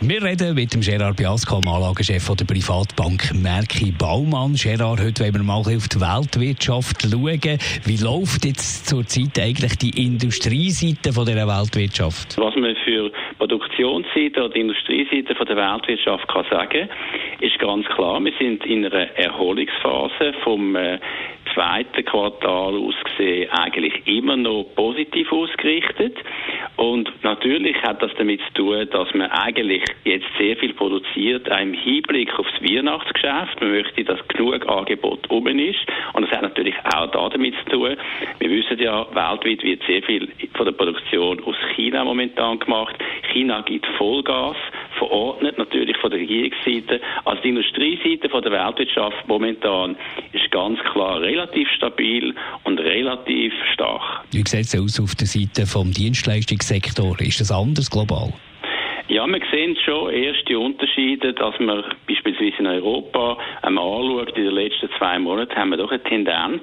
wir reden mit dem Gerard Biasco, dem Anlagechef der Privatbank Merki Baumann. Gerard, heute wollen wir mal auf die Weltwirtschaft schauen. Wie läuft jetzt zurzeit eigentlich die Industrieseite von dieser Weltwirtschaft? Was man für Produktionsseite oder Industrieseite von der Weltwirtschaft kann sagen, ist ganz klar, wir sind in einer Erholungsphase vom äh, zweiten Quartal aus gesehen eigentlich immer noch positiv ausgerichtet. Und natürlich hat das damit zu tun, dass man eigentlich jetzt sehr viel produziert, auch im Hinblick aufs Weihnachtsgeschäft. Man möchte, dass genug Angebot oben ist. Und das hat natürlich auch da damit zu tun. Wir wissen ja, weltweit wird sehr viel von der Produktion aus China momentan gemacht. China gibt Vollgas verordnet, natürlich von der Regierungsseite. Also die Industrieseite von der Weltwirtschaft momentan ist ganz klar relativ stabil und relativ stark. Wie sieht es aus auf der Seite vom Dienstleistungssektor? Ist das anders global? Ja, wir sehen schon erste Unterschiede, dass man beispielsweise in Europa einmal anschaut, in den letzten zwei Monaten haben wir doch eine Tendenz,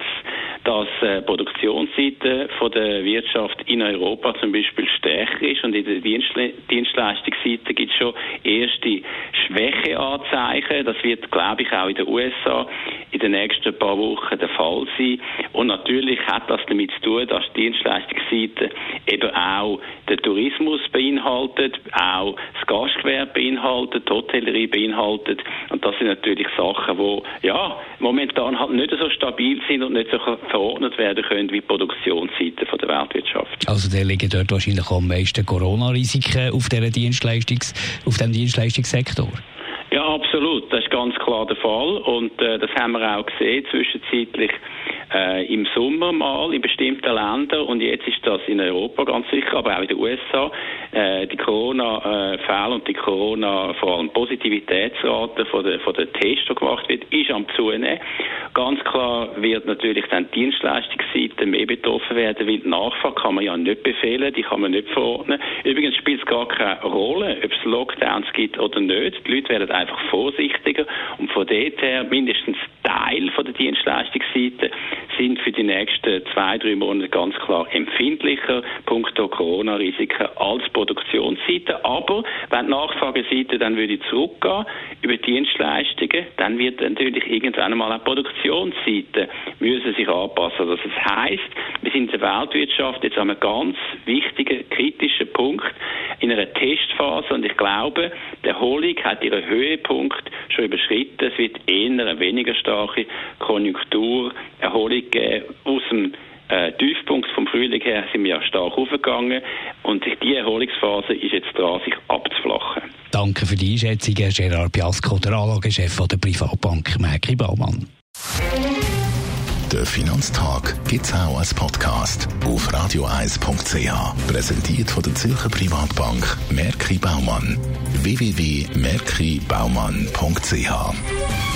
dass äh, Produktionsseite von der Wirtschaft in Europa zum Beispiel stärker ist und in der Dienstle Dienstleistungsseite gibt es schon erste Schwächeanzeichen. Das wird, glaube ich, auch in den USA in den nächsten paar Wochen der Fall sein. Und natürlich hat das damit zu tun, dass die Dienstleistungsseite eben auch den Tourismus beinhaltet, auch das Gastgewerbe beinhaltet, die Hotellerie beinhaltet. Und das sind natürlich Sachen, die ja, momentan halt nicht so stabil sind und nicht so verordnet werden können wie die Produktionsseite von der Weltwirtschaft. Also da liegen dort wahrscheinlich am meisten Corona-Risiken auf, Dienstleistungs-, auf dem Dienstleistungssektor? Ja, absolut. Das ist ganz klar der Fall. Und äh, das haben wir auch gesehen zwischenzeitlich äh, im Sommer mal in bestimmten Ländern und jetzt ist das in Europa ganz sicher, aber auch in den USA. Äh, die Corona-Fälle und die Corona, vor allem Positivitätsrate von der, von der Tests, die gemacht wird, ist am zunehmen. Ganz klar wird natürlich dann die Dienstleistungsseite mehr betroffen werden, weil die Nachfrage kann man ja nicht befehlen, die kann man nicht verordnen. Übrigens spielt es gar keine Rolle, ob es Lockdowns gibt oder nicht. Die Leute werden einfach vorsichtiger und von dort her mindestens Teil von der Dienstleistungsseite sind für die nächsten zwei, drei Monate ganz klar empfindlicher, punkto Corona-Risiken, als Produktionsseite. Aber wenn die Nachfrageseite dann würde zurückgehen über Dienstleistungen, dann wird natürlich irgendwann einmal auch Produktionsseite müssen sich anpassen. Also das heißt, wir sind in der Weltwirtschaft jetzt an einem ganz wichtigen, kritischen Punkt in einer Testphase und ich glaube, die Erholung hat ihren Höhepunkt schon überschritten. Es wird eher weniger starke Konjunkturerholung geben aus dem äh, Tiefpunkt vom Frühling her sind wir ja stark aufgegangen und die Erholungsphase ist jetzt dran, sich abzuflachen. Danke für die Einschätzung, Gerard Piasco, der Anlagechef der Privatbank Merki Baumann. Der Finanztag gibt es auch als Podcast auf radioeis.ch. Präsentiert von der Zürcher Privatbank Merki Baumann. www.merkibaumann.ch